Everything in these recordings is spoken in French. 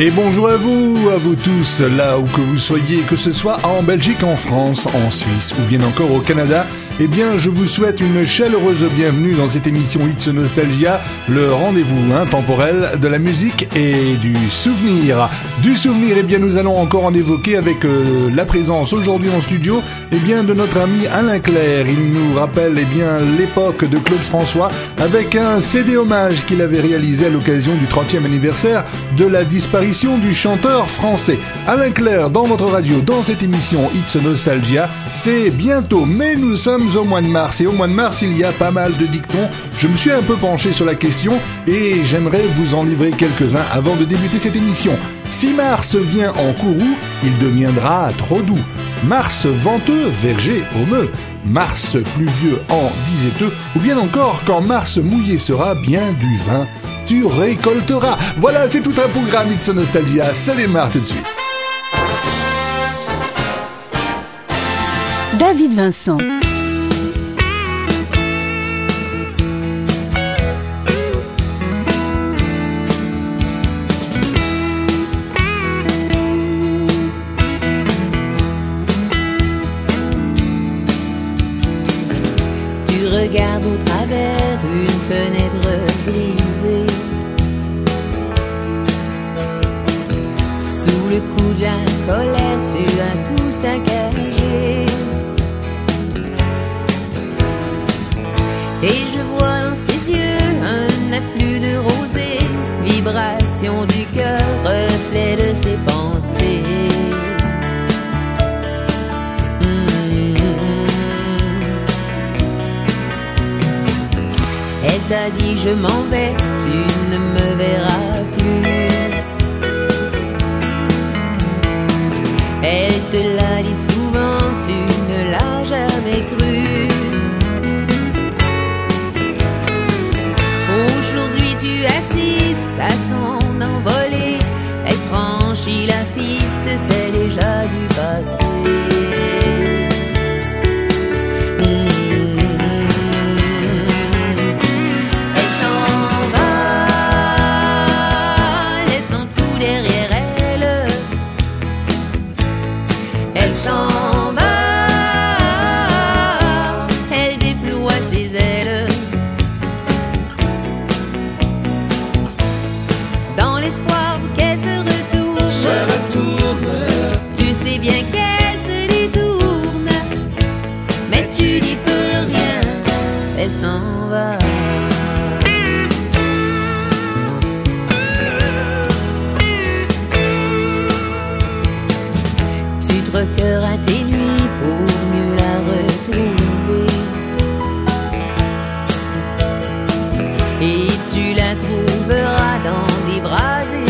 Et bonjour à vous, à vous tous, là où que vous soyez, que ce soit en Belgique, en France, en Suisse ou bien encore au Canada. Eh bien, je vous souhaite une chaleureuse bienvenue dans cette émission Hits Nostalgia, le rendez-vous intemporel de la musique et du souvenir. Du souvenir, eh bien, nous allons encore en évoquer avec euh, la présence aujourd'hui en studio, eh bien, de notre ami Alain Claire. Il nous rappelle, eh bien, l'époque de Claude François avec un CD hommage qu'il avait réalisé à l'occasion du 30e anniversaire de la disparition du chanteur français. Alain Claire, dans votre radio, dans cette émission It's Nostalgia, c'est bientôt, mais nous sommes au mois de mars et au mois de mars il y a pas mal de dictons. Je me suis un peu penché sur la question et j'aimerais vous en livrer quelques-uns avant de débuter cette émission. Si Mars vient en courroux, il deviendra trop doux. Mars venteux, verger, hommeux. Mars pluvieux en disait-eux, ou bien encore quand Mars mouillé sera bien du vin, tu récolteras. Voilà, c'est tout un programme It's Nostalgia, ça démarre tout de suite. David Vincent. Tu regardes au travers une fenêtre brisée. Sous le coup de la colère, tu as tout saccagé. Et je vois dans ses yeux un afflux de rosée, vibration du cœur, reflet de ses pensées. Elle t'a dit je m'en vais, tu ne me verras plus. Elle te l'a dit souvent, tu ne l'as jamais cru. Tu la trouveras dans des bras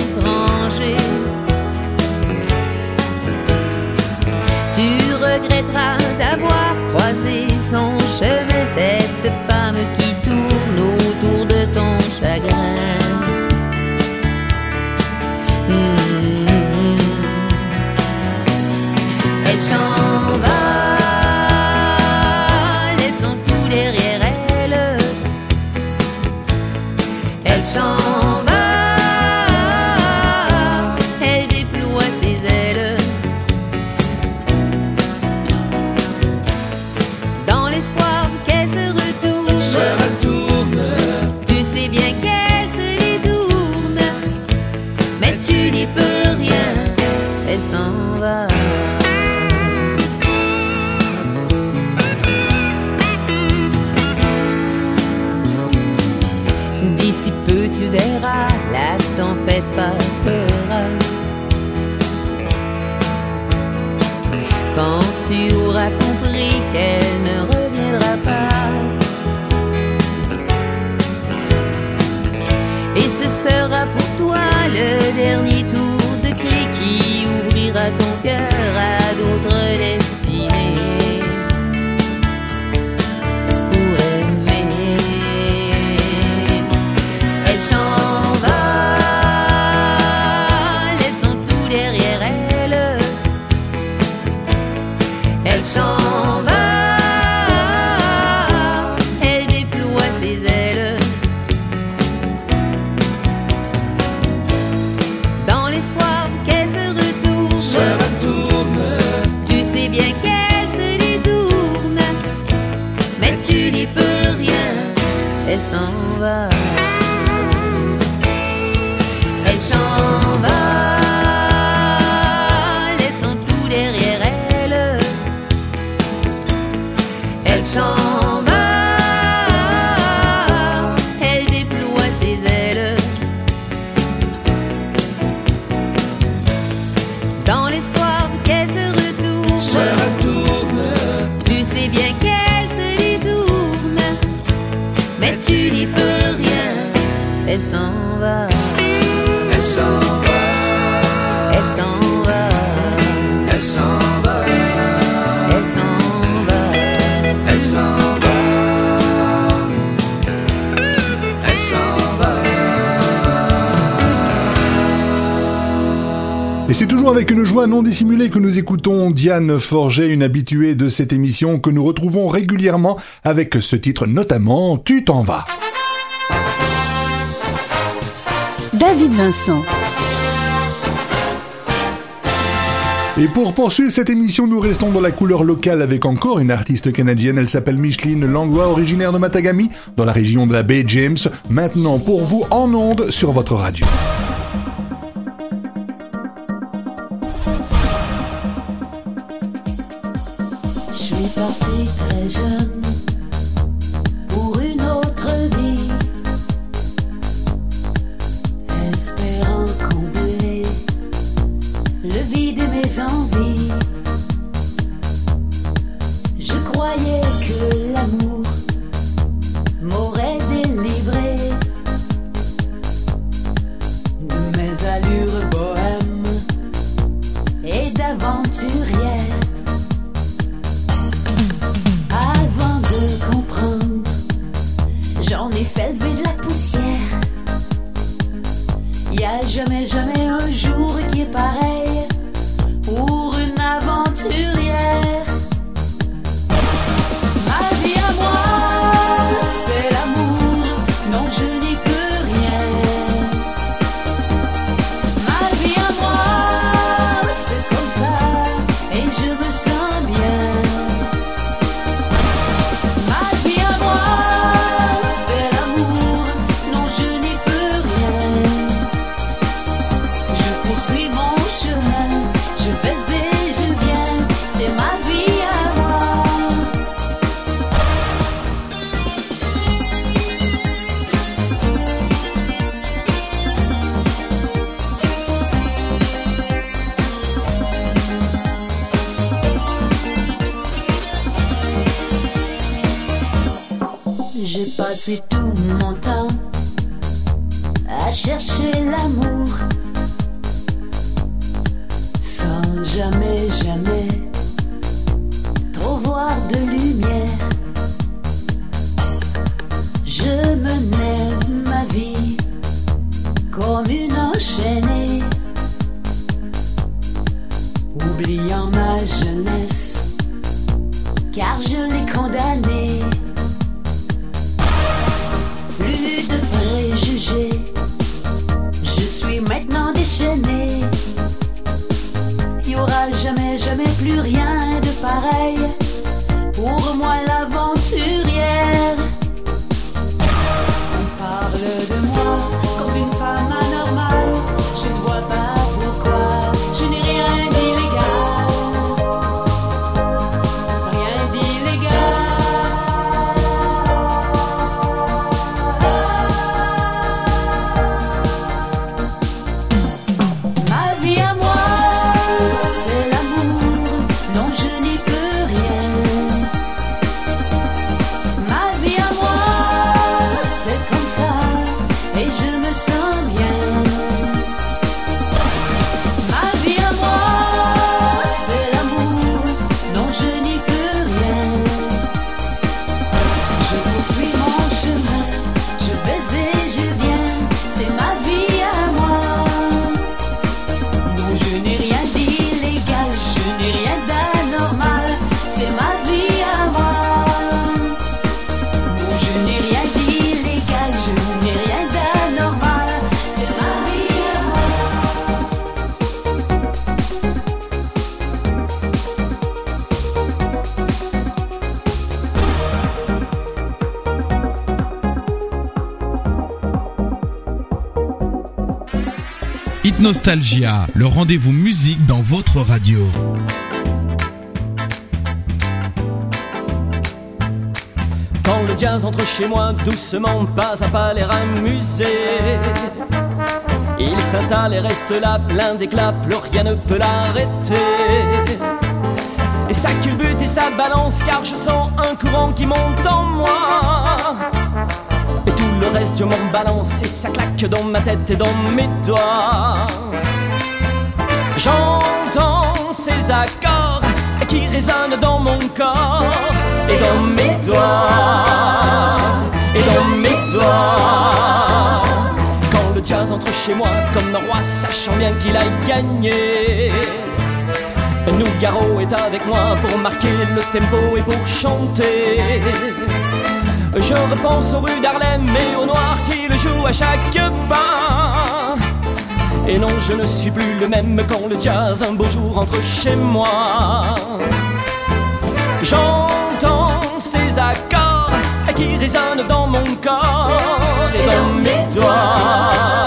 non dissimulé que nous écoutons Diane Forget, une habituée de cette émission que nous retrouvons régulièrement avec ce titre notamment Tu t'en vas. David Vincent. Et pour poursuivre cette émission, nous restons dans la couleur locale avec encore une artiste canadienne. Elle s'appelle Micheline Langlois, originaire de Matagami, dans la région de la baie James. Maintenant pour vous en ondes sur votre radio. vision jamais plus rien de pareil. Pour moi, Nostalgia, le rendez-vous musique dans votre radio. Quand le jazz entre chez moi doucement, pas à pas l'air amusé. Il s'installe et reste là, plein d'éclat, plus rien ne peut l'arrêter. Et ça culbute et ça balance, car je sens un courant qui monte en moi. Je m'en balance, et ça claque dans ma tête et dans mes doigts. J'entends ces accords qui résonnent dans mon corps et dans mes doigts, et dans mes doigts. Quand le jazz entre chez moi comme un roi, sachant bien qu'il a gagné. Nougaro est avec moi pour marquer le tempo et pour chanter. Je repense aux rues d'Harlem et au noir qui le joue à chaque pas. Et non, je ne suis plus le même quand le jazz un beau jour entre chez moi. J'entends ces accords qui résonnent dans mon corps et dans mes doigts,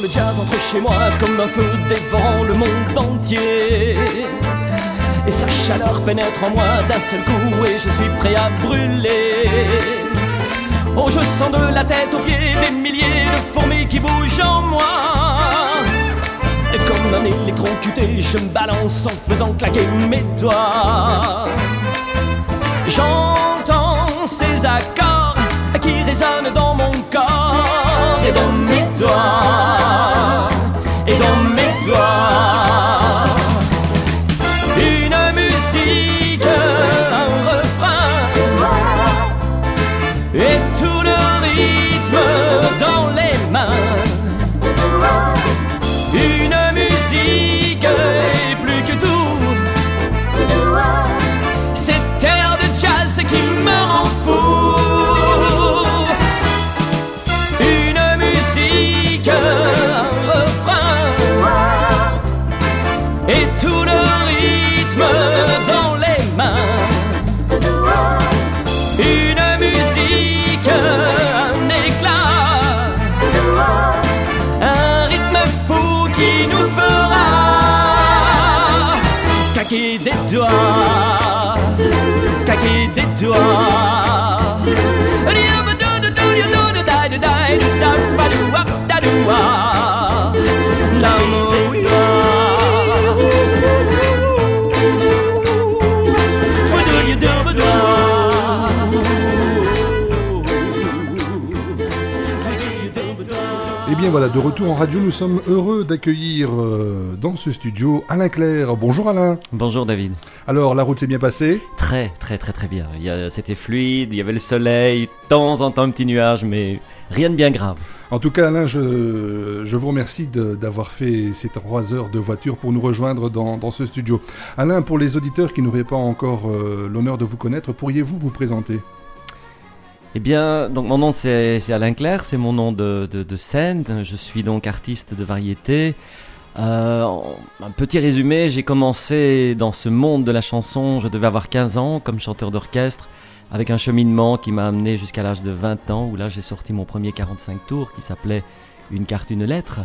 le jazz entre chez moi comme un feu dévorant le monde entier. Et sa chaleur pénètre en moi d'un seul coup et je suis prêt à brûler. Oh, je sens de la tête aux pieds des milliers de fourmis qui bougent en moi. Et comme un électrocuté, je me balance en faisant claquer mes doigts. J'entends ces accords qui résonnent dans mon corps et bien voilà, de retour en radio, nous sommes heureux d'accueillir euh, dans ce studio Alain Claire. Bonjour Alain. Bonjour David. Alors, la route s'est bien passée? Très très très très bien. C'était fluide, il y avait le soleil, de temps en temps un petit nuage, mais rien de bien grave. En tout cas, Alain, je, je vous remercie d'avoir fait ces trois heures de voiture pour nous rejoindre dans, dans ce studio. Alain, pour les auditeurs qui n'auraient pas encore euh, l'honneur de vous connaître, pourriez-vous vous présenter? Eh bien, donc mon nom c'est Alain Claire, c'est mon nom de, scène. Je suis donc artiste de variété. Euh, un petit résumé, j'ai commencé dans ce monde de la chanson, je devais avoir 15 ans comme chanteur d'orchestre, avec un cheminement qui m'a amené jusqu'à l'âge de 20 ans, où là j'ai sorti mon premier 45 tours qui s'appelait Une carte, une lettre,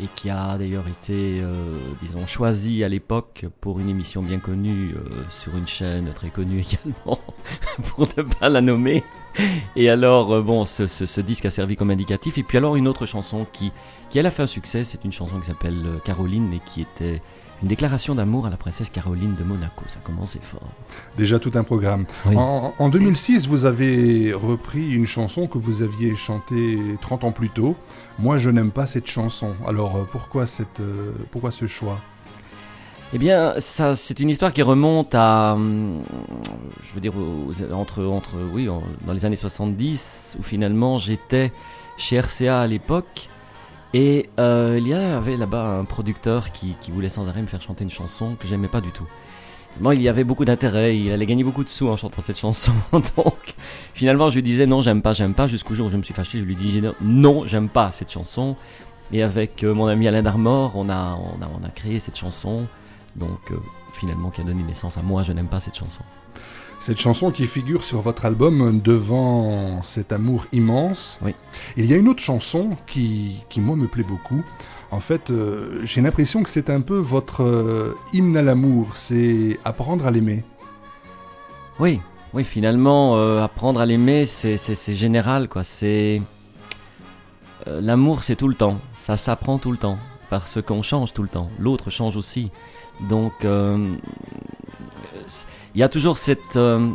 et qui a d'ailleurs été, euh, disons, choisi à l'époque pour une émission bien connue euh, sur une chaîne très connue également, pour ne pas la nommer. Et alors, euh, bon, ce, disque a servi comme indicatif. Et puis alors, une autre chanson qui, qui elle a fait un succès, c'est une chanson qui s'appelle euh, Caroline et qui était une déclaration d'amour à la princesse Caroline de Monaco. Ça commençait fort. Déjà tout un programme. Oui. En, en 2006, vous avez repris une chanson que vous aviez chantée 30 ans plus tôt. Moi, je n'aime pas cette chanson. Alors, euh, pourquoi, cette, euh, pourquoi ce choix? Eh bien, ça, c'est une histoire qui remonte à, hum, je veux dire, aux- entre, entre, oui, en- dans les années 70, où finalement j'étais chez RCA à l'époque, Et euh, il y avait là-bas un producteur qui, voulait sans arrêt me faire chanter une chanson que j'aimais pas du tout. Moi, il y avait beaucoup d'intérêt, il allait gagner beaucoup de sous en chantant cette chanson. Donc, finalement, je lui disais non, j'aime pas, j'aime pas. Jusqu'au jour où je me suis fâché, je lui dis non, j'aime pas cette chanson. Et avec euh, mon ami Alain Darmor, on a, on a, on a créé cette chanson. Donc, euh, finalement, qui a donné naissance à moi, je n'aime pas cette chanson. Cette chanson qui figure sur votre album Devant cet amour immense. Oui. Il y a une autre chanson qui, qui moi, me plaît beaucoup. En fait, euh, j'ai l'impression que c'est un peu votre euh, hymne à l'amour, c'est apprendre à l'aimer. Oui, oui, finalement, euh, apprendre à l'aimer, c'est, général, quoi. C'est l'amour, c'est tout le temps. Ça s'apprend tout le temps, parce qu'on change tout le temps. L'autre change aussi. Donc, il y a toujours cette, euh,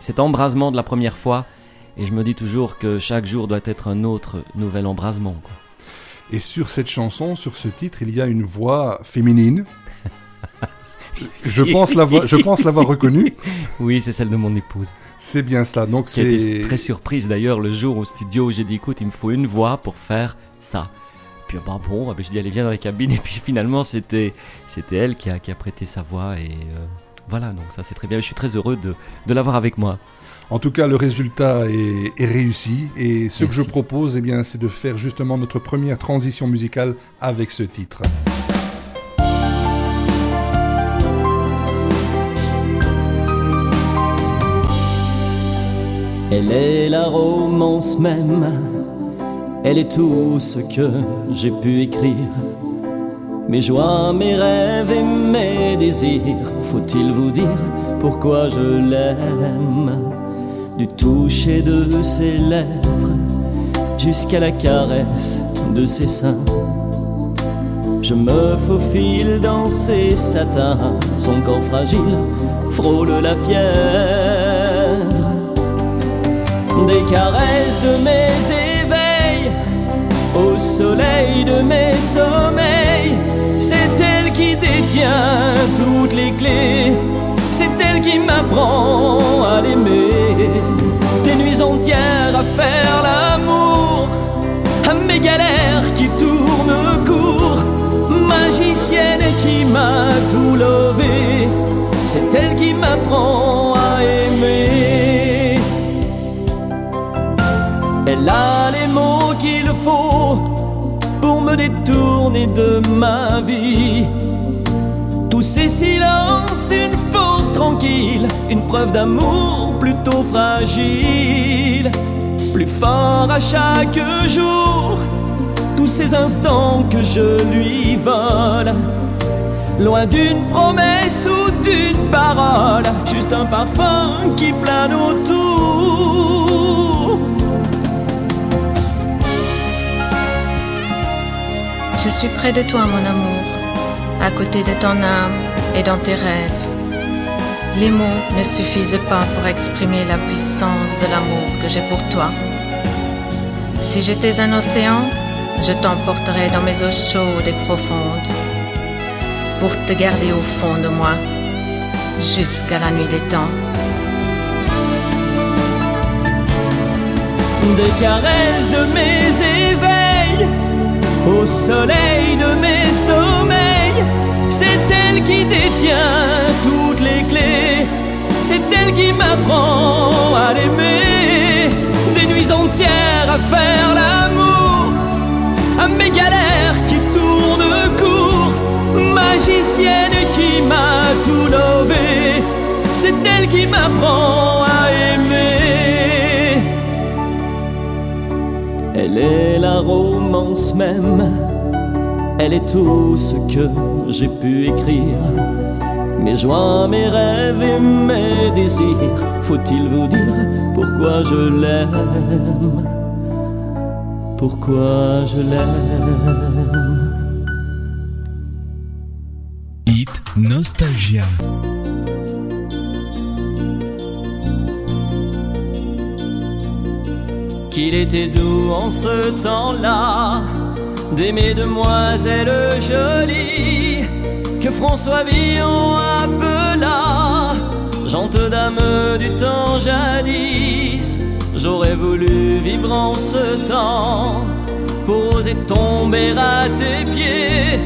cet embrasement de la première fois, et je me dis toujours que chaque jour doit être un autre nouvel embrasement. Quoi. Et sur cette chanson, sur ce titre, il y a une voix féminine. je pense l'avoir, je pense l'avoir reconnue. Oui, c'est celle de mon épouse. C'est bien cela. Donc c'est très surprise d'ailleurs le jour au studio où j'ai dit écoute, il me faut une voix pour faire ça. Puis bah bon, ah ben, je dis allez viens dans la cabine et puis finalement c'était c'était elle qui a, qui a prêté sa voix et euh, voilà donc ça c'est très bien. Je suis très heureux de, de l'avoir avec moi. En tout cas, le résultat est, est réussi. Et ce que je propose, eh bien, c'est de faire justement notre première transition musicale avec ce titre. Elle est la romance même, elle est tout ce que j'ai pu écrire. Mes joies, mes rêves et mes désirs, faut-il vous dire pourquoi je l'aime? Du toucher de ses lèvres jusqu'à la caresse de ses seins. Je me faufile dans ses satins, son corps fragile frôle la fièvre des caresses de mes éveils, au soleil de mes sommeils. C'est elle qui détient toutes les clés, c'est elle qui m'apprend à l'aimer. Des nuits entières à faire l'amour, à mes galères qui tournent court, magicienne qui m'a tout levé. C'est elle qui m'apprend à aimer. Elle a les mots qu'il faut détourner de ma vie. Tous ces silences, une force tranquille, une preuve d'amour plutôt fragile. Plus fort à chaque jour, tous ces instants que je lui vole. Loin d'une promesse ou d'une parole, juste un parfum qui plane autour. Je suis près de toi, mon amour, à côté de ton âme et dans tes rêves. Les mots ne suffisent pas pour exprimer la puissance de l'amour que j'ai pour toi. Si j'étais un océan, je t'emporterais dans mes eaux chaudes et profondes pour te garder au fond de moi jusqu'à la nuit des temps. des caresses de mes éveils, au soleil de mes sommeils. C'est elle qui détient toutes les clés, c'est elle qui m'apprend à l'aimer. Des nuits entières à faire l'amour, à mes galères qui tournent court, magicienne qui m'a tout levé. C'est elle qui m'apprend à aimer. Elle est la romance même, elle est tout ce que j'ai pu écrire. Mes joies, mes rêves et mes désirs, faut-il vous dire pourquoi je l'aime? Pourquoi je l'aime? Hit Nostalgia. Qu'il était doux en ce temps-là d'aimer demoiselle jolie que François Villon appela gente dame du temps jadis. J'aurais voulu vivre en ce temps poser, tomber à tes pieds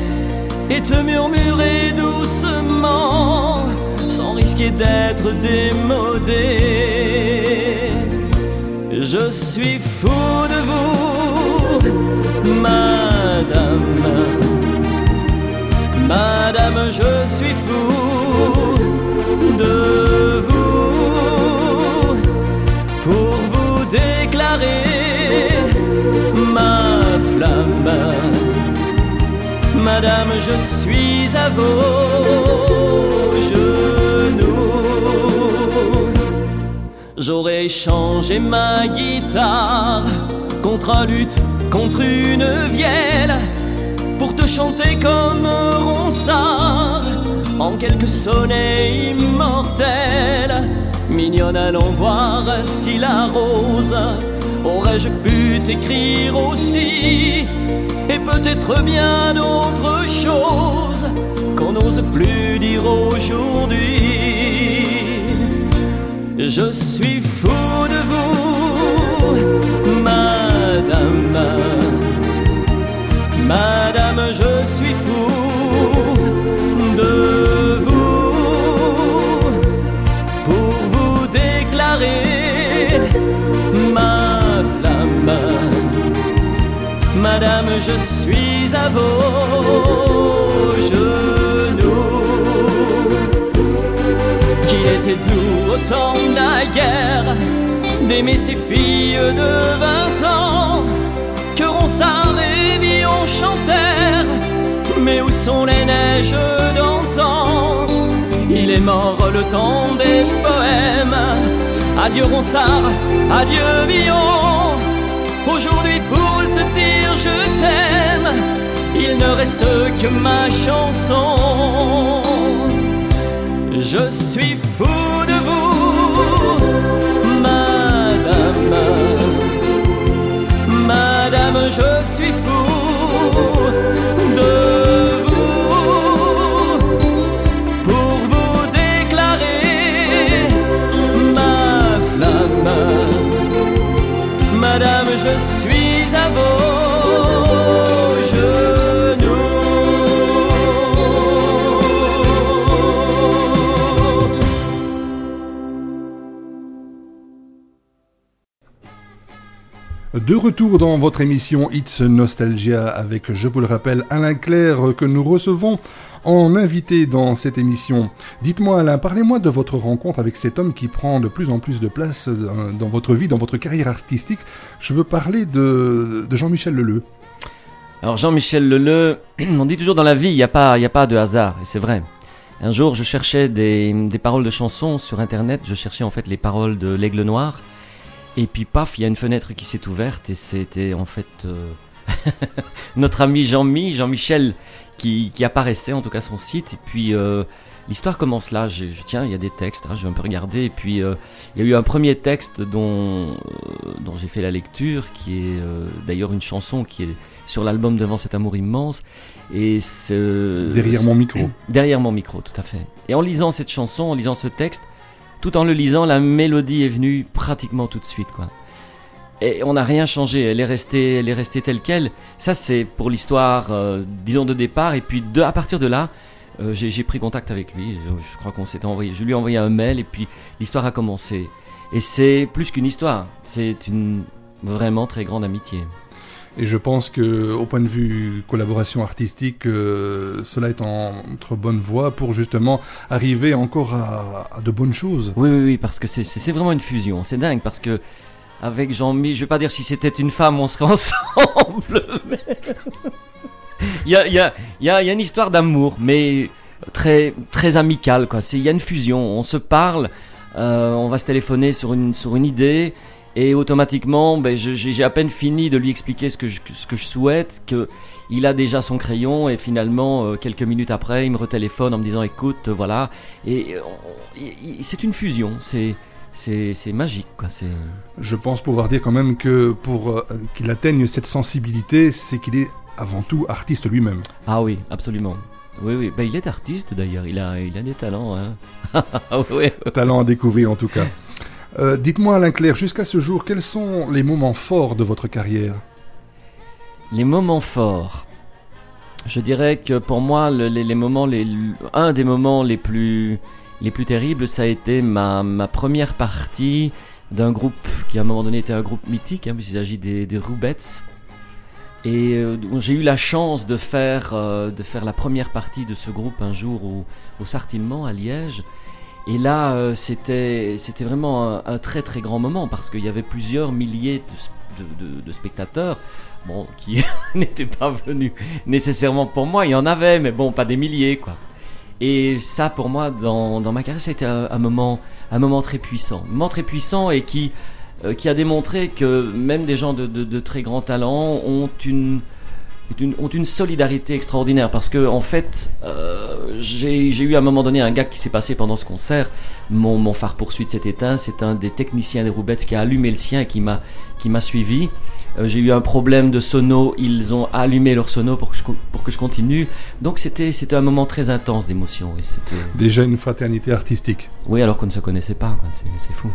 et te murmurer doucement sans risquer d'être démodé. Je suis fou de vous, madame. Madame, je suis fou de vous pour vous déclarer ma flamme. Madame, je suis à vos genoux. J'aurais échangé ma guitare contre un luth, contre une vielle, pour te chanter comme ronsard en quelques sonnets immortels. Mignonne, allons voir si la rose aurais-je pu t'écrire aussi, et peut-être bien d'autres choses qu'on n'ose plus dire aujourd'hui. Je suis fou de vous, madame. Madame, je suis fou de vous pour vous déclarer ma flamme. Madame, je suis à vos genoux. Qu'il était doux au temps naguère d'aimer ces filles de vingt ans que Ronsard et Villon chantèrent. Mais où sont les neiges d'antan? Il est mort le temps des poèmes. Adieu Ronsard, adieu Villon. Aujourd'hui pour te dire je t'aime, il ne reste que ma chanson. Je suis fou de vous, madame. Madame, je suis fou de vous De retour dans votre émission It's Nostalgia avec, je vous le rappelle, Alain Claire que nous recevons en invité dans cette émission. Dites-moi Alain, parlez-moi de votre rencontre avec cet homme qui prend de plus en plus de place dans, votre vie, dans votre carrière artistique. Je veux parler de, Jean-Michel Leleu. Alors Jean-Michel Leleu, on dit toujours dans la vie, il n'y a, pas- a pas de hasard, et c'est vrai. Un jour, je cherchais des, des paroles de chansons sur Internet, je cherchais en fait les paroles de l'Aigle Noir, et puis paf, il y a une fenêtre qui s'est ouverte, et c'était en fait euh, notre ami Jean-Mi, Jean-Michel, qui, qui apparaissait, en tout cas son site, et puis euh, l'histoire commence là, je, je- tiens, il y a des textes, hein, je vais un peu regarder, et puis euh, il y a eu un premier texte dont, euh, dont j'ai fait la lecture, qui est euh, d'ailleurs une chanson qui est sur l'album Devant cet amour immense. Et ce... Derrière mon micro. Derrière mon micro, tout à fait. Et en lisant cette chanson, en lisant ce texte, tout en le lisant, la mélodie est venue pratiquement tout de suite, quoi. Et on n'a rien changé, elle est restée, elle est restée telle quelle. Ça, c'est pour l'histoire, euh, disons, de départ. Et puis, à partir de là, euh, j'ai pris contact avec lui. Je, je crois qu'on s'était envoyé. Je lui ai envoyé un mail et puis l'histoire a commencé. Et c'est plus qu'une histoire. C'est une vraiment très grande amitié. Et je pense que, au point de vue collaboration artistique, euh, cela est en- entre bonne voie pour justement arriver encore à, de bonnes choses. Oui, oui, oui, parce que c'est- vraiment une fusion. C'est dingue parce que avec Jean-Mi, je vais pas dire si c'était une femme, on serait ensemble. il y a, il y, a, y, a, une histoire d'amour, mais très, très amicale. quoi. Il y a une fusion. On se parle, euh, on va se téléphoner sur une, sur une idée. Et automatiquement, ben, j'ai à peine fini de lui expliquer ce que je, ce que je souhaite, que il a déjà son crayon et finalement, euh, quelques minutes après, il me retéléphone en me disant écoute, voilà. Et euh, c'est une fusion, c'est c'est magique quoi. Je pense pouvoir dire quand même que pour euh, qu'il atteigne cette sensibilité, c'est qu'il est avant tout artiste lui-même. ah oui, absolument. Oui oui, ben, il est artiste d'ailleurs, il a il a des talents. Hein. Ah oui. Talent à découvrir en tout cas. Euh, Dites-moi Alain Claire, jusqu'à ce jour, quels sont les moments forts de votre carrière? Les moments forts. Je dirais que pour moi, le- les, moments, un des moments les plus, les plus terribles, ça a été ma, ma première partie d'un groupe qui à un moment donné était un groupe mythique, hein, puisqu'il s'agit des, des. Et euh, j'ai eu la chance de faire, euh, de faire la première partie de ce groupe un jour au, au à Liège. Et là, euh, c'était c'était vraiment un, très très grand moment parce qu'il y avait plusieurs milliers de, de- de- spectateurs, bon, qui n'étaient pas venus nécessairement pour moi. Il y en avait, mais bon, pas des milliers, quoi. Et ça, pour moi, dans, dans ma carrière, été un, un moment, un moment très puissant, un moment très puissant et qui euh, qui a démontré que même des gens de, de- de très grands talents ont une, ont une solidarité extraordinaire parce que en fait euh, j'ai j'ai eu à un moment donné un gars qui s'est passé pendant ce concert mon, mon phare poursuite s'est éteint. C'est un des techniciens des Roubettes qui a allumé le sien et qui m'a qui m'a suivi. Euh, j'ai eu un problème de sono. Ils ont allumé leur sono pour que je, pour que je continue. Donc c'était c'était un moment très intense d'émotion Déjà une fraternité artistique. oui alors qu'on ne se connaissait pas c'est c'est fou.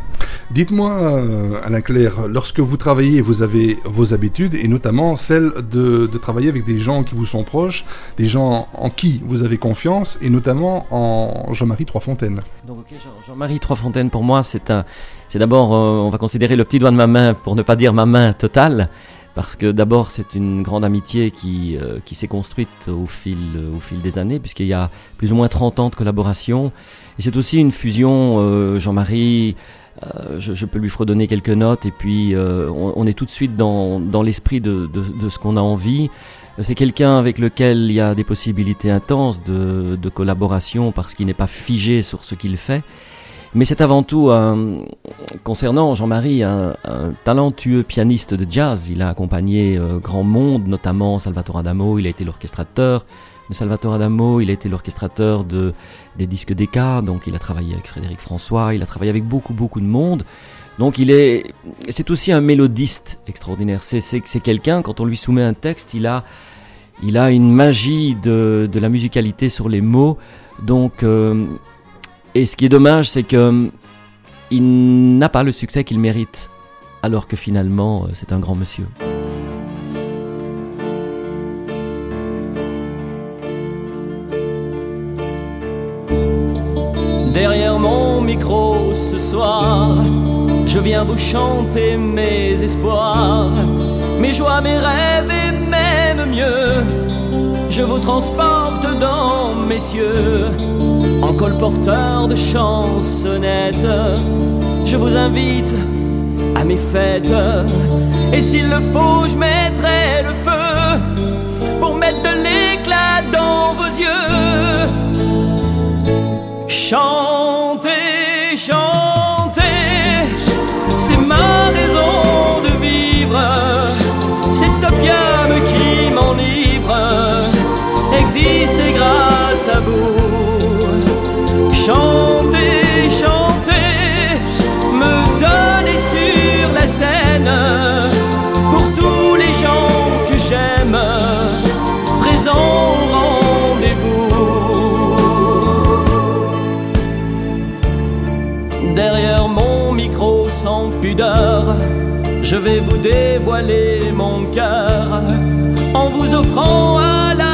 Dites-moi, euh, Alain Claire, lorsque vous travaillez, vous avez vos habitudes et notamment celle de, de travailler avec des gens qui vous sont proches, des gens en qui vous avez confiance et notamment en Jean-Marie Troisfontaine. Donc Jean-Marie Troisfontaine pour moi c'est un, c'est d'abord euh, on va considérer le petit doigt de ma main pour ne pas dire ma main totale parce que d'abord c'est une grande amitié qui euh, qui s'est construite au fil euh, au fil des années puisqu'il y a plus ou moins 30 ans de collaboration et c'est aussi une fusion euh, Jean-Marie euh, je, je peux lui fredonner quelques notes et puis on, on est tout de suite dans, dans l'esprit de, de, de ce qu'on a envie. C'est quelqu'un avec lequel il y a des possibilités intenses de, de collaboration parce qu'il n'est pas figé sur ce qu'il fait. Mais c'est avant tout un, concernant Jean-Marie un, un talentueux pianiste de jazz. Il a accompagné euh, grand monde, notamment Salvatore Adamo. Il a été l'orchestrateur de Salvatore Adamo. Il a été l'orchestrateur de des disques d'Eka. Donc il a travaillé avec Frédéric François. Il a travaillé avec beaucoup beaucoup de monde. Donc il est, c'est aussi un mélodiste extraordinaire. C'est c'est c'est quelqu'un quand on lui soumet un texte, il a il a une magie de, de la musicalité sur les mots. Donc, euh, et ce qui est dommage, c'est que euh, il n'a pas le succès qu'il mérite, alors que finalement, euh, c'est un grand monsieur. Derrière mon micro ce soir, je viens vous chanter mes espoirs, mes joies, mes rêves et même mieux. Je vous transporte dans mes cieux, en colporteur de chansonnettes. Je vous invite à mes fêtes, et s'il le faut, je mettrai le feu pour mettre de l'éclat dans vos yeux. Chantez, chantez, c'est ma existait grâce à vous. Chantez, chantez, me donnez sur la scène pour tous les gens que j'aime, présents au rendez-vous. Derrière mon micro sans pudeur, je vais vous dévoiler mon cœur en vous offrant à la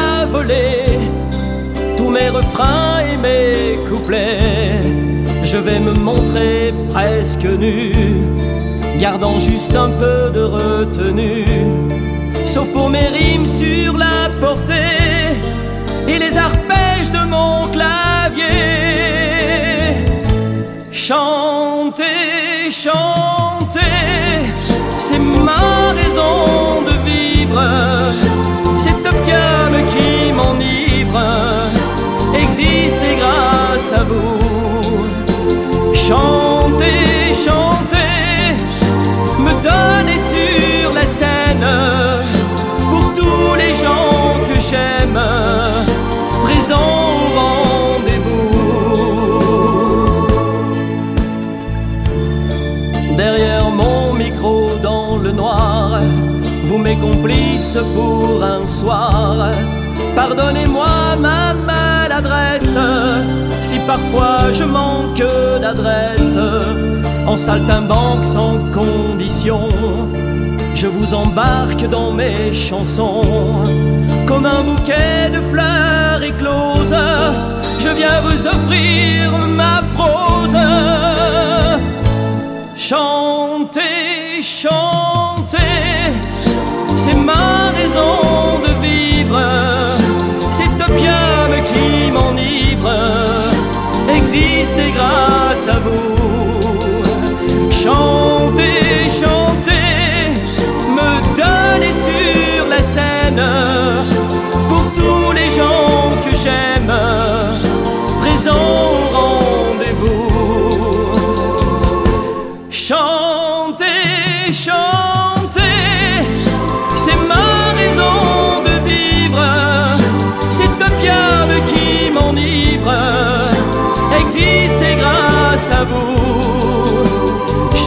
tous mes refrains et mes couplets. Je vais me montrer presque nu, gardant juste un peu de retenue, sauf pour mes rimes sur la portée et les arpèges de mon clavier. Chantez, chantez, c'est ma Chantez, chantez, me donnez sur la scène pour tous les gens que j'aime, présents au rendez-vous. Derrière mon micro dans le noir, vous mes complices pour un soir. Pardonnez-moi ma si parfois je manque d'adresse, en saltimbanque sans condition. je vous embarque dans mes chansons. Comme un bouquet de fleurs écloses, je viens vous offrir ma prose. Chantez, chantez, c'est ma raison de qui m'enivre existe grâce à vous. Chantez, chantez, me donnez sur la scène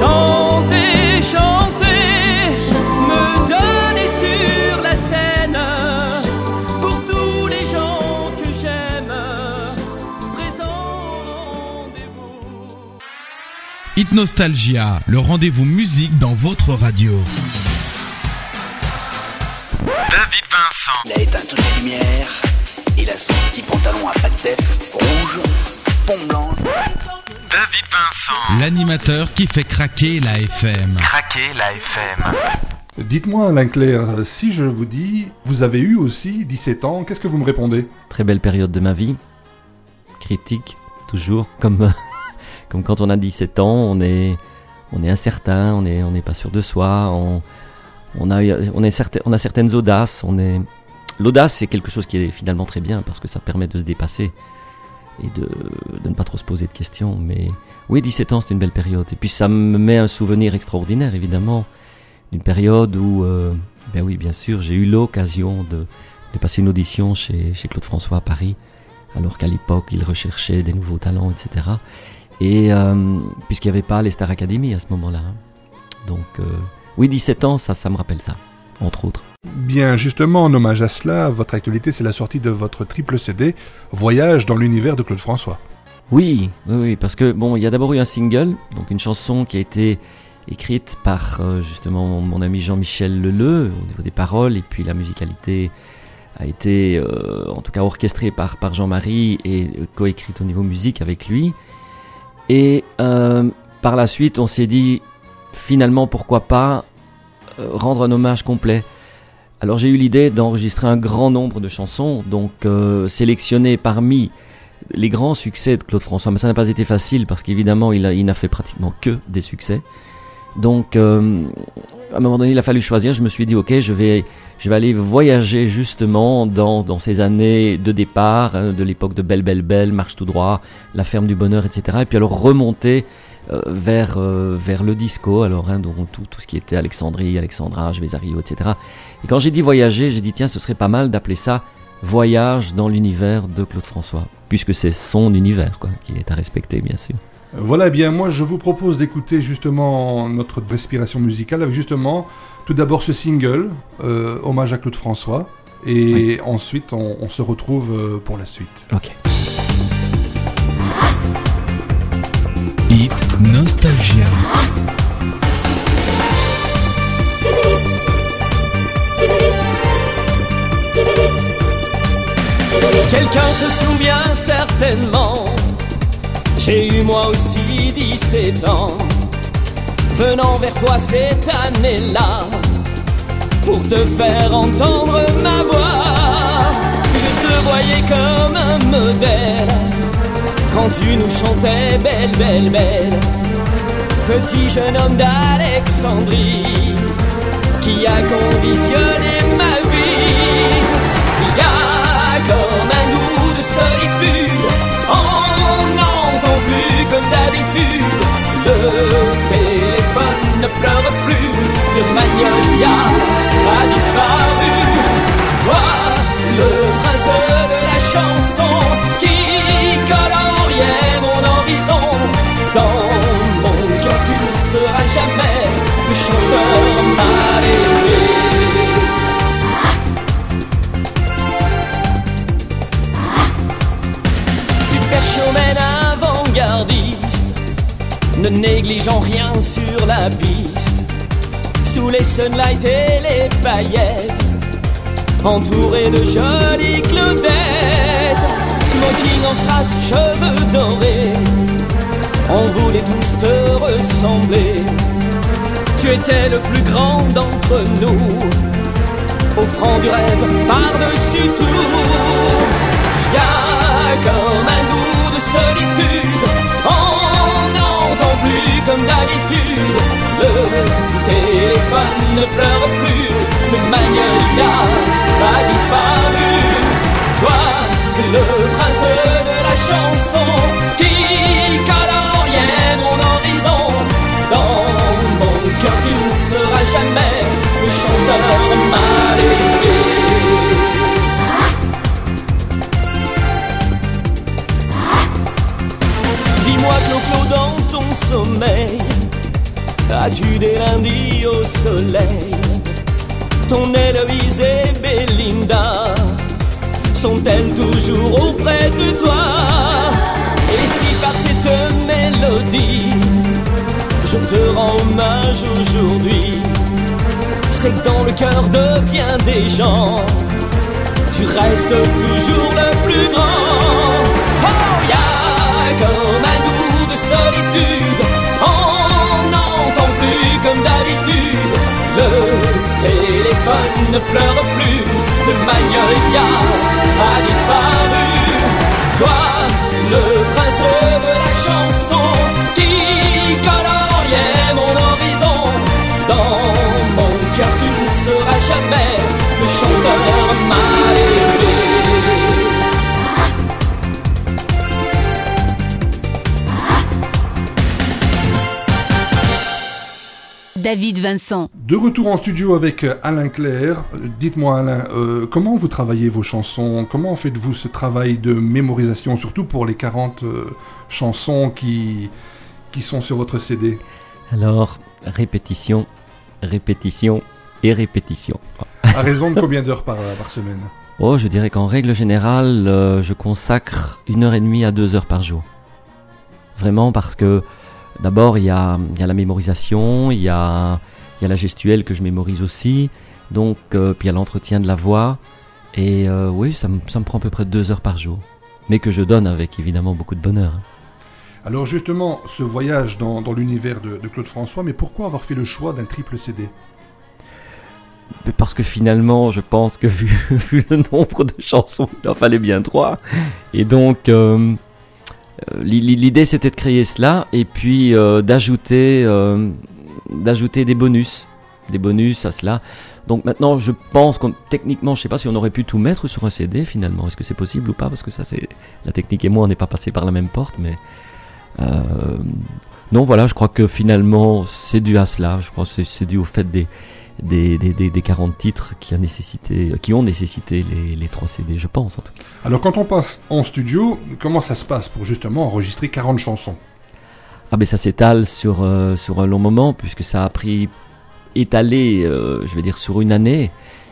Chantez, chantez, me donnez sur la scène pour tous les gens que j'aime, présents au rendez-vous. Hit Nostalgia, le rendez-vous musique dans votre radio. David Vincent. Il a éteint toutes les lumières. Il a son petit pantalon à pattes def, rouge, pont blanc. David Vincent. L'animateur qui fait craquer la FM. Craquer la FM. Dites-moi, Alain Clair, si je vous dis, vous avez eu aussi 17 ans, qu'est-ce que vous me répondez? Très belle période de ma vie. Critique, toujours. Comme, comme quand on a 17 ans, on est, on est incertain, on n'est on n'est pas sûr de soi, on, on, a, eu- on, est certain- on a certaines audaces. On est... L'audace, c'est quelque chose qui est finalement très bien parce que ça permet de se dépasser et de, ne pas trop se poser de questions. Mais oui, 17 ans, c'est une belle période. Et puis ça me met un souvenir extraordinaire, évidemment. Une période où, euh, ben oui, bien sûr, j'ai eu l'occasion de, de passer une audition chez, chez Claude François à Paris, alors qu'à l'époque, il recherchait des nouveaux talents, etc. Et euh, puisqu'il n'y avait pas les Star Academy à ce moment-là. hein. Donc, euh, oui, 17 ans, ça, ça me rappelle ça, entre autres. Bien, justement, en hommage à cela, votre actualité, c'est la sortie de votre triple CD, Voyage dans l'univers de Claude François. Oui, oui, oui, parce que bon, il y a d'abord eu un single, donc une chanson qui a été écrite par euh, justement mon, ami Jean-Michel Leleu au niveau des paroles, et puis la musicalité a été euh, en tout cas orchestrée par, par Jean-Marie et euh, coécrite au niveau musique avec lui. Et par la suite, on s'est dit finalement pourquoi pas rendre un hommage complet. Alors j'ai eu l'idée d'enregistrer un grand nombre de chansons, donc euh, sélectionnées parmi les grands succès de Claude François, mais ça n'a pas été facile parce qu'évidemment il, n'a fait pratiquement que des succès. Donc euh, à un moment donné il a fallu choisir, je me suis dit ok je vais, je vais aller voyager justement dans, dans ces années de départ, hein, de l'époque de Belle Belle Belle, Marche tout droit, La ferme du bonheur, etc. Et puis alors remonter euh, vers, euh, vers le disco, alors hein, donc tout, tout ce qui était Alexandrie, Alexandra, Je vais à Rio, etc. Et quand j'ai dit voyager, j'ai dit tiens ce serait pas mal d'appeler ça Voyage dans l'univers de Claude François, puisque c'est son univers quoi, qui est à respecter bien sûr. Voilà, eh bien, moi, je vous propose d'écouter justement notre respiration musicale avec justement, tout d'abord ce single, euh, hommage à Claude François, et ensuite, on, on se retrouve euh, pour la suite. Ok. Hit Nostalgia. Quelqu'un se souvient certainement. J'ai eu moi aussi 17 ans. Venant vers toi cette année-là. Pour te faire entendre ma voix. Je te voyais comme un modèle. Quand tu nous chantais belle, belle, belle. Petit jeune homme d'Alexandrie. Qui a conditionné ma vie. Il y a comme un goût de solitude. On n'entend plus comme d'habitude. Le téléphone ne pleure plus. Le magnolia a disparu. Toi, le prince de la chanson qui coloriait mon horizon. Dans mon tu ne seras jamais le chanteur mal aimé. Super showman avant-gardiste, ne négligeant rien sur la piste. sous les sunlights et les paillettes, entouré de jolies claudettes, smoking en strass, cheveux dorés. On voulait tous te ressembler. Tu étais le plus grand d'entre nous, offrant du rêve par-dessus tout. Y a comme un goût de solitude, on n'entend plus comme d'habitude. Le téléphone ne pleure plus, le magnolia a disparu. Toi, le prince de la chanson, qui mon horizon. Dans mon cœur, tu ne seras jamais le chanteur mal aimé. Dis-moi, Clo-Clo, dans ton sommeil, as-tu des lundis au soleil? Ton Héloïse et Belinda sont-elles toujours auprès de toi? Je te rends hommage aujourd'hui, c'est dans le cœur de bien des gens, tu restes toujours le plus grand. Oh, y'a comme un goût de solitude, on n'entend plus comme d'habitude. Le téléphone ne pleure plus, le magnolia a disparu. Toi, le prince de la chanson, qui coloriait mon horizon. Dans mon cœur, tu ne seras jamais le chanteur mal aimé. David Vincent. De retour en studio avec euh, Alain Claire. Dites-moi Alain, euh, comment vous travaillez vos chansons? Comment faites-vous ce travail de mémorisation, surtout pour les 40 euh, chansons qui, qui sont sur votre CD Alors, répétition, répétition et répétition. À raison de combien d'heures par, par semaine? Oh, je dirais qu'en règle générale, euh, je consacre une heure et demie à deux heures par jour. Vraiment parce que d'abord il y a, il y a la mémorisation, il y a, il y a la gestuelle que je mémorise aussi, donc euh, puis il y a l'entretien de la voix. Et euh, oui, ça, me- ça me prend à peu près deux heures par jour, mais que je donne avec évidemment beaucoup de bonheur. Alors justement, ce voyage dans, dans l'univers de, de Claude François, mais pourquoi avoir fait le choix d'un triple CD Parce que finalement, je pense que vu, vu le nombre de chansons, il en fallait bien trois. Et donc, euh, l'idée c'était de créer cela et puis euh, d'ajouter, euh, d'ajouter des bonus, des bonus à cela. Donc maintenant, je pense qu'on techniquement, je sais pas si on aurait pu tout mettre sur un CD finalement. Est-ce que c'est possible ou pas? Parce que ça, c'est la technique et moi, on n'est pas passé par la même porte, mais euh, non, voilà, je crois que finalement, c'est dû à cela. Je crois que c'est dû au fait des des, des, des, des 40 titres qui, a nécessité, qui ont nécessité les, les 3 CD, je pense en tout cas. Alors quand on passe en studio, comment ça se passe pour justement enregistrer 40 chansons? Ah ben ça s'étale sur, euh, sur un long moment, puisque ça a pris étalé, euh, je vais dire, sur une année,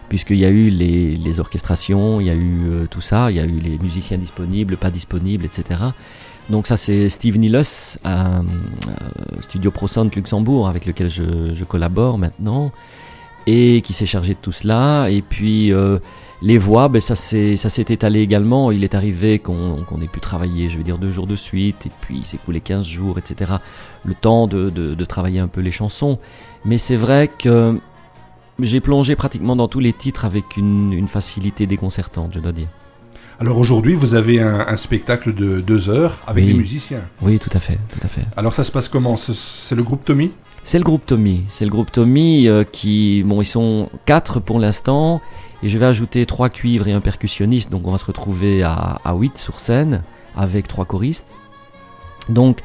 puisqu'il y a eu les, les orchestrations, il y a eu euh, tout ça, il y a eu les musiciens disponibles, pas disponibles, etc. Donc ça c'est Steve Nilus, à, Studio Pro Sound Luxembourg, avec lequel je, je collabore maintenant, et qui s'est chargé de tout cela. Et puis euh, les voix, ben ça s'est étalé également. Il est arrivé qu'on qu'on ait pu travailler, je vais dire, deux jours de suite, et puis il s'est coulé 15 jours, etc. Le temps de, de, de travailler un peu les chansons. Mais c'est vrai que j'ai plongé pratiquement dans tous les titres avec une, une facilité déconcertante, je dois dire. Alors aujourd'hui, vous avez un, un spectacle de deux heures avec Oui. des musiciens. Oui, tout à fait, tout à fait. Alors ça se passe comment? C'est le groupe Tommy? C'est le groupe Tommy. C'est le groupe Tommy euh, qui, bon, ils sont quatre pour l'instant, et je vais ajouter trois cuivres et un percussionniste, donc on va se retrouver à, à 8 sur scène avec trois choristes. Donc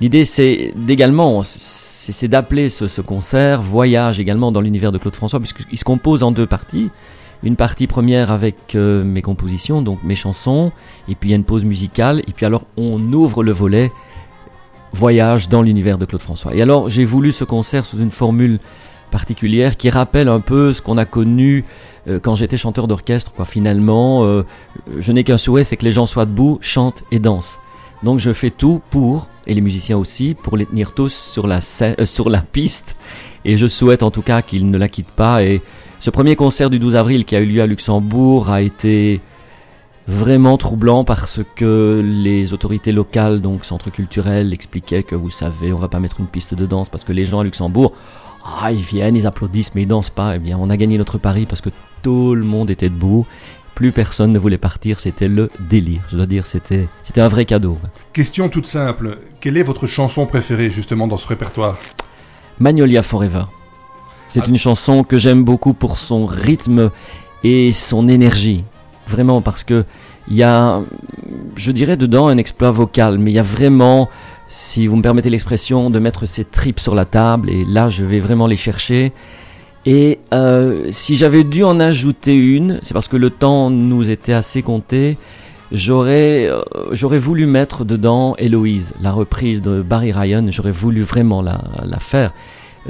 l'idée c'est d'également, c'est d'appeler ce, ce concert Voyage également dans l'univers de Claude François, puisqu'il se compose en deux parties. Une partie première avec euh, mes compositions, donc mes chansons, et puis il y a une pause musicale, et puis alors on ouvre le volet voyage dans l'univers de Claude François. Et alors, j'ai voulu ce concert sous une formule particulière qui rappelle un peu ce qu'on a connu euh, quand j'étais chanteur d'orchestre. Quoi. Finalement, euh, je n'ai qu'un souhait, c'est que les gens soient debout, chantent et dansent. Donc je fais tout pour, et les musiciens aussi, pour les tenir tous sur la, euh, sur la piste. Et je souhaite en tout cas qu'ils ne la quittent pas. Et ce premier concert du 12 avril qui a eu lieu à Luxembourg a été vraiment troublant parce que les autorités locales, donc centre culturel, expliquaient que vous savez, on va pas mettre une piste de danse parce que les gens à Luxembourg, ah, ils viennent, ils applaudissent, mais ils dansent pas. Eh bien, on a gagné notre pari parce que tout le monde était debout. Plus personne ne voulait partir, c'était le délire. Je dois dire, c'était, c'était un vrai cadeau. Question toute simple. Quelle est votre chanson préférée justement dans ce répertoire? Magnolia Forever. C'est une chanson que j'aime beaucoup pour son rythme et son énergie. Vraiment, parce que il y a, je dirais dedans un exploit vocal, mais il y a vraiment, si vous me permettez l'expression, de mettre ses tripes sur la table, et là je vais vraiment les chercher. Et euh, si j'avais dû en ajouter une, c'est parce que le temps nous était assez compté, j'aurais euh, j'aurais voulu mettre dedans Héloïse, la reprise de Barry Ryan, j'aurais voulu vraiment la, la faire.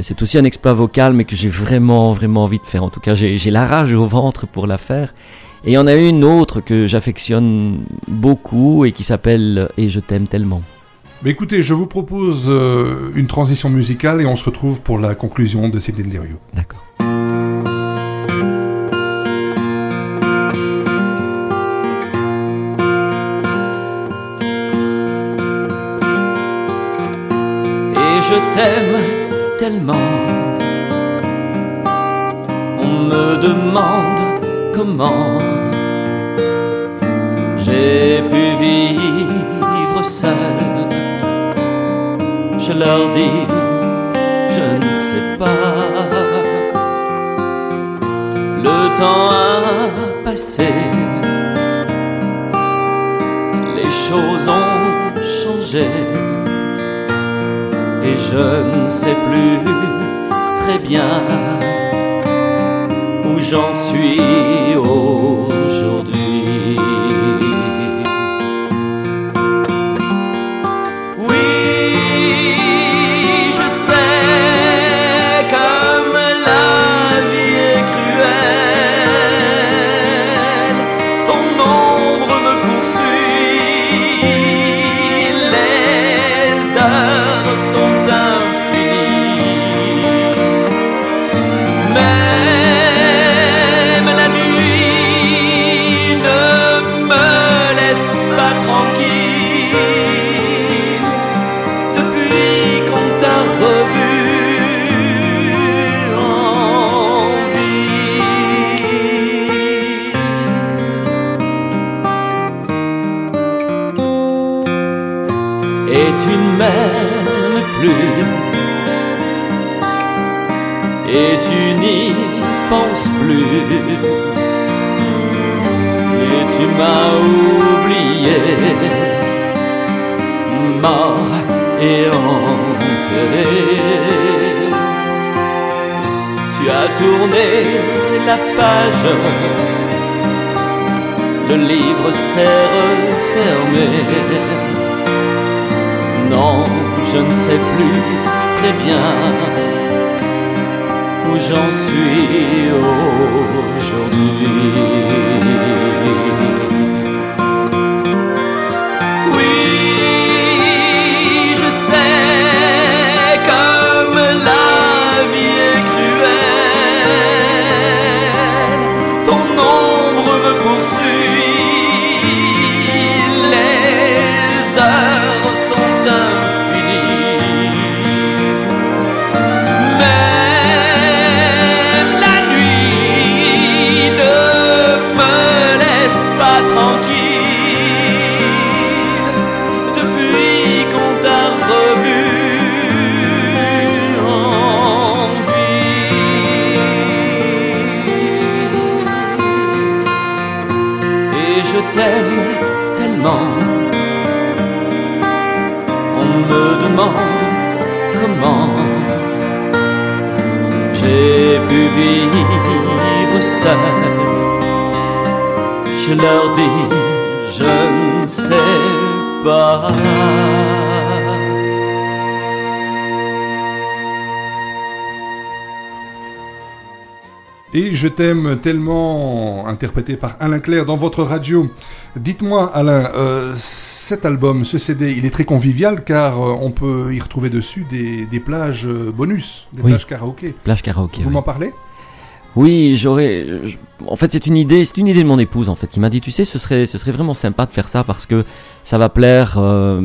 C'est aussi un exploit vocal, mais que j'ai vraiment, vraiment envie de faire. En tout cas, j'ai la rage au ventre pour la faire. Et il y en a une autre que j'affectionne beaucoup et qui s'appelle Et je t'aime tellement. Mais écoutez, je vous propose euh, une transition musicale et on se retrouve pour la conclusion de cet interview. D'accord. et je t'aime tellement. On me demande comment j'ai pu vivre seul. Je leur dis, je ne sais pas. Le temps a passé, les choses ont changé et je ne sais plus très bien où j'en suis. La page, le livre s'est refermé. Non, je ne sais plus très bien où j'en suis aujourd'hui. Seul. Je leur dis, je ne sais pas. Et je t'aime tellement, interprété par Alain Clair dans votre radio. Dites-moi, Alain, euh, cet album, ce CD, il est très convivial car euh, on peut y retrouver dessus des, des plages euh, bonus, des Oui. plages karaoké. Plage karaoké. Vous oui. m'en parlez? Oui, j'aurais. En fait, c'est une idée, c'est une idée de mon épouse en fait qui m'a dit, tu sais, ce serait, ce serait vraiment sympa de faire ça parce que ça va plaire euh,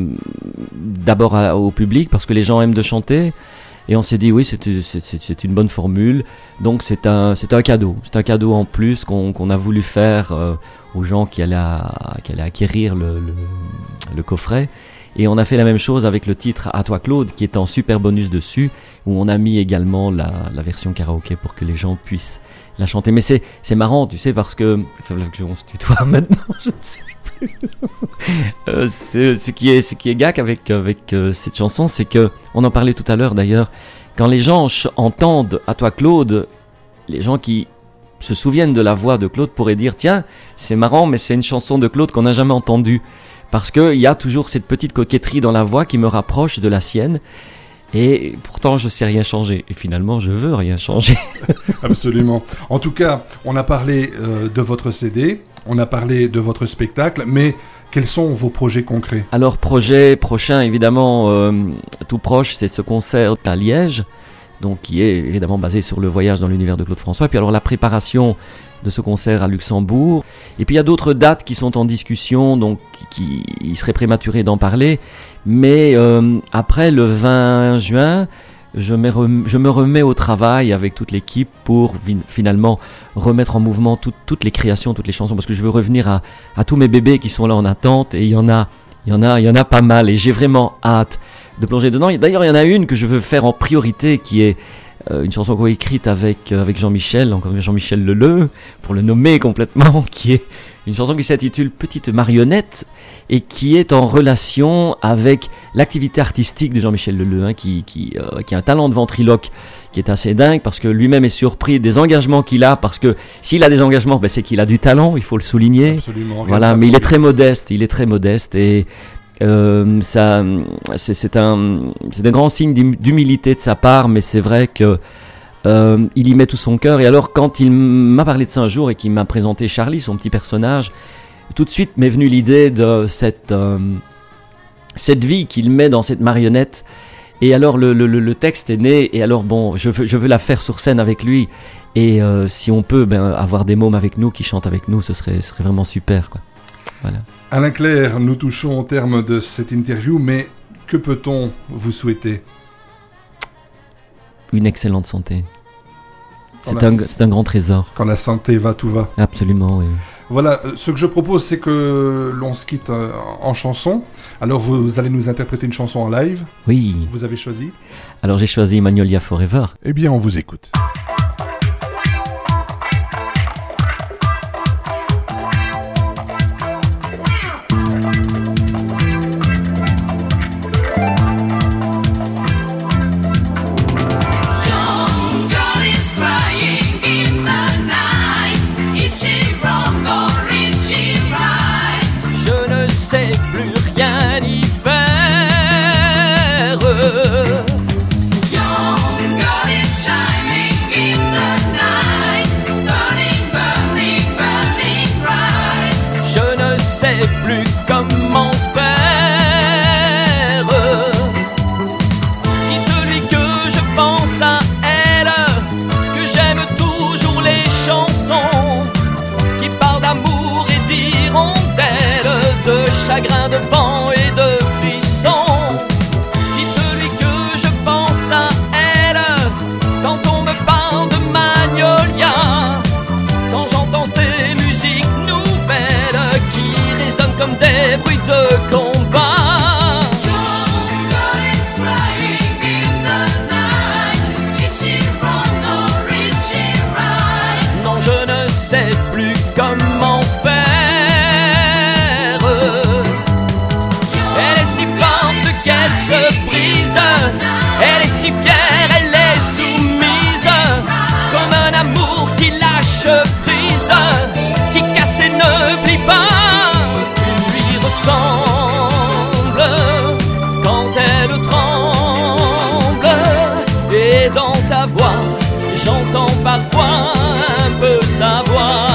d'abord au public parce que les gens aiment de chanter. Et on s'est dit oui, c'est une bonne formule. Donc c'est un, c'est un cadeau, c'est un cadeau en plus qu'on qu'on a voulu faire euh, aux gens qui allaient, qui allaient acquérir le, le, le coffret. Et on a fait la même chose avec le titre À toi Claude, qui est en super bonus dessus, où on a mis également la, version karaoké pour que les gens puissent la chanter. Mais c'est c'est marrant, tu sais, parce que enfin, que on se tutoie maintenant, je ne sais plus. Euh, ce, qui est ce qui est gac avec avec euh, cette chanson, c'est que on en parlait tout à l'heure d'ailleurs. Quand les gens entendent À toi Claude, les gens qui se souviennent de la voix de Claude pourraient dire tiens c'est marrant mais c'est une chanson de Claude qu'on n'a jamais entendue parce qu'il y a toujours cette petite coquetterie dans la voix qui me rapproche de la sienne et pourtant je sais rien changer. Et finalement je veux rien changer. Absolument. En tout cas, on a parlé euh, de votre CD, on a parlé de votre spectacle, mais quels sont vos projets concrets? Alors projet prochain évidemment euh, tout proche c'est ce concert à Liège donc qui est évidemment basé sur le voyage dans l'univers de Claude François. Puis alors la préparation de ce concert à Luxembourg. Et puis il y a d'autres dates qui sont en discussion donc qui il serait prématuré d'en parler mais euh, après le 20 juin je me, remets au travail avec toute l'équipe pour finalement remettre en mouvement tout- toutes les créations, toutes les chansons, parce que je veux revenir à, tous mes bébés qui sont là en attente, et il y en a, il y en a, il y en a pas mal, et j'ai vraiment hâte de plonger dedans. D'ailleurs, il y en a une que je veux faire en priorité, qui est euh, une chanson coécrite avec euh, avec Jean-Michel, encore Jean-Michel Leleu, pour le nommer complètement, qui est une chanson qui s'intitule Petite marionnette et qui est en relation avec l'activité artistique de Jean-Michel Leleu, hein, qui, qui, euh, qui a un talent de ventriloque qui est assez dingue parce que lui-même est surpris des engagements qu'il a parce que s'il a des engagements, ben, c'est qu'il a du talent, il faut le souligner. Absolument. Voilà, mais il est très modeste, il est très modeste et euh, ça, c'est un, c'est un grand signe d'hum- d'humilité de sa part, mais c'est vrai que euh, il y met tout son cœur. Et alors, quand il m'a parlé de ça un jour et qu'il m'a présenté Charlie, son petit personnage, tout de suite m'est venue l'idée de cette euh, cette vie qu'il met dans cette marionnette. Et alors le, le, texte est né, et alors bon, je veux, je veux la faire sur scène avec lui, et euh, si on peut ben, avoir des mômes avec nous, qui chantent avec nous, ce serait, serait vraiment super. Quoi. Voilà. Alain Claire, nous touchons au terme de cette interview, mais que peut-on vous souhaiter? Une excellente santé. C'est un, c'est un grand trésor. Quand la santé va, tout va. Absolument, oui. Voilà, euh, ce que je propose, c'est que l'on se quitte euh, en chanson. Alors, vous allez nous interpréter une chanson en live. Oui. Vous avez choisi Alors j'ai choisi Magnolia Forever. Eh bien, on vous écoute. Ta voix, j'entends parfois un peu sa voix.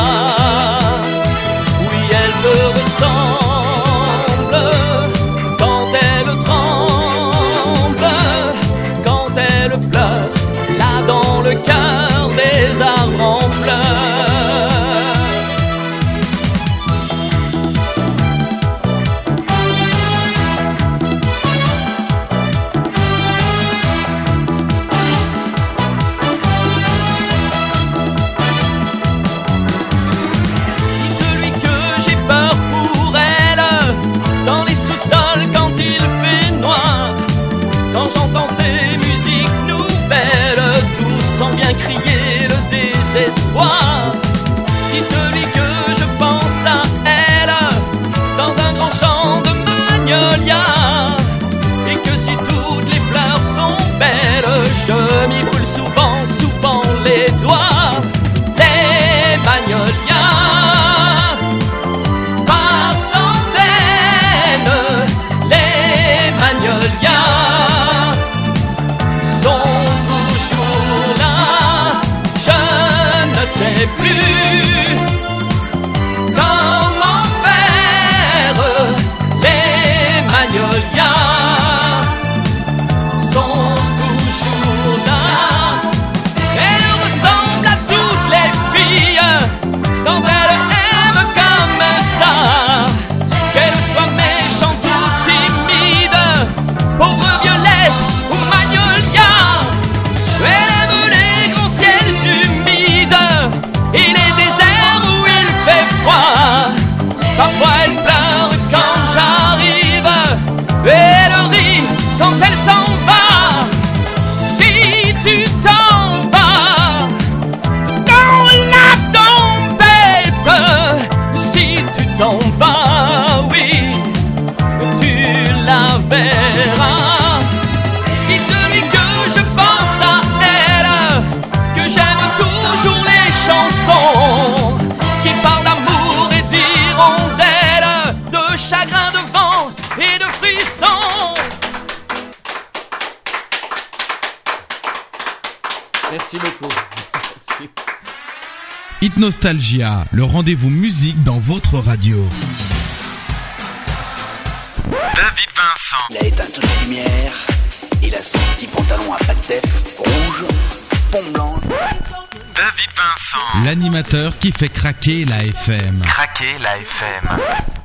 Nostalgia, le rendez-vous musique dans votre radio. David Vincent. Il a éteint toutes les lumières. Il a son petit pantalon à pattes def rouge, pont blanc. David Vincent. L'animateur qui fait craquer la FM. Craquer la FM.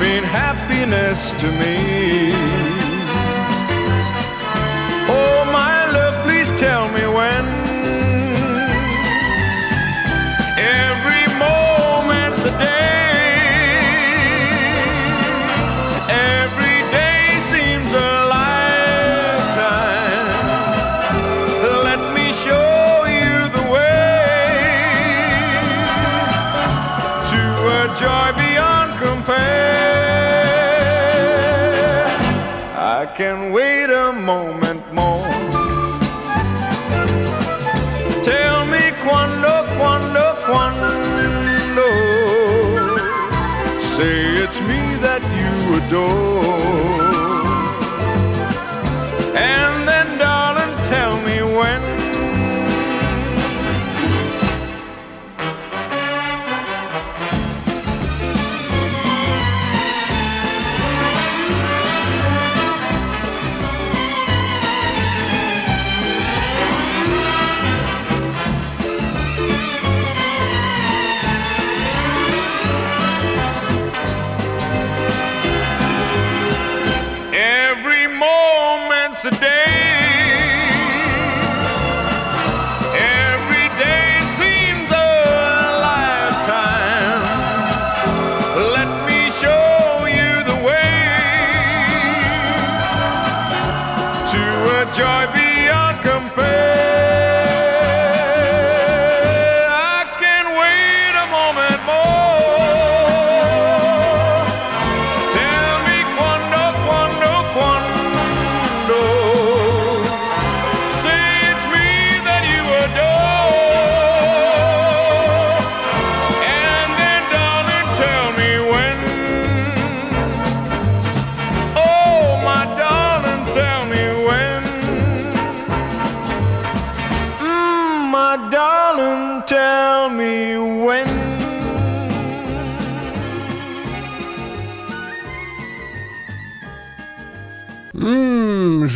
mean happiness to me a moment more. Tell me quando, quando, quando. Say it's me that you adore.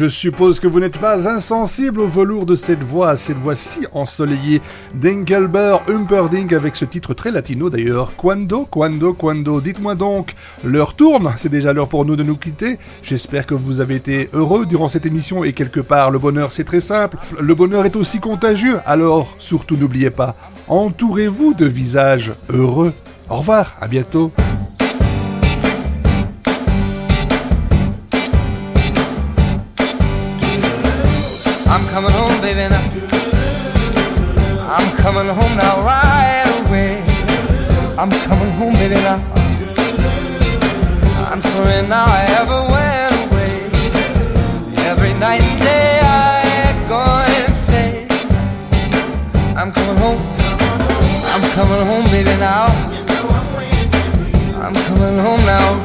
Je suppose que vous n'êtes pas insensible au velours de cette voix, cette voix si ensoleillée d'Engelbert Humperdinck avec ce titre très latino d'ailleurs. Quando, quando, quando? Dites-moi donc, l'heure tourne, c'est déjà l'heure pour nous de nous quitter. J'espère que vous avez été heureux durant cette émission et quelque part le bonheur c'est très simple. Le bonheur est aussi contagieux, alors surtout n'oubliez pas, entourez-vous de visages heureux. Au revoir, à bientôt. I'm coming home, baby, now. I'm coming home now, right away. I'm coming home, baby, now. I'm sorry now I ever went away. Every night and day I go and say, I'm coming home. I'm coming home, baby, now. I'm coming home now,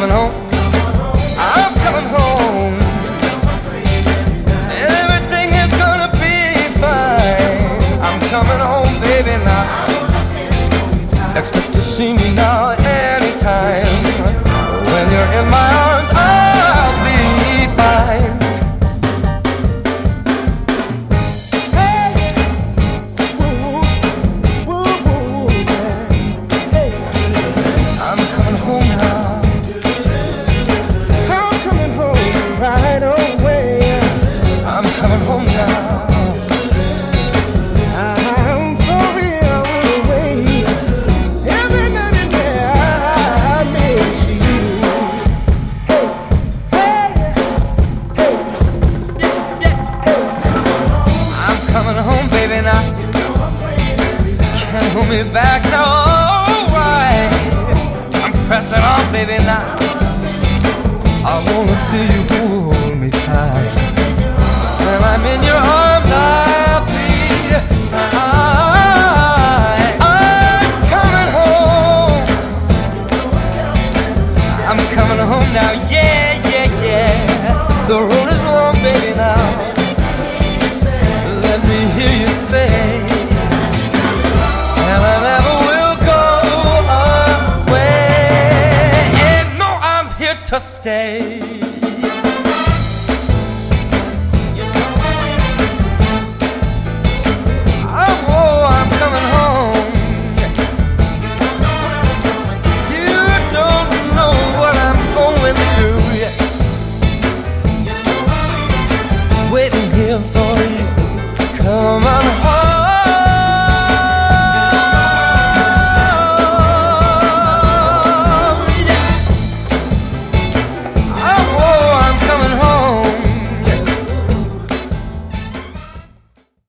coming home. I'm coming home. Everything is gonna be fine. I'm coming home, baby, now. Expect to see me now anytime.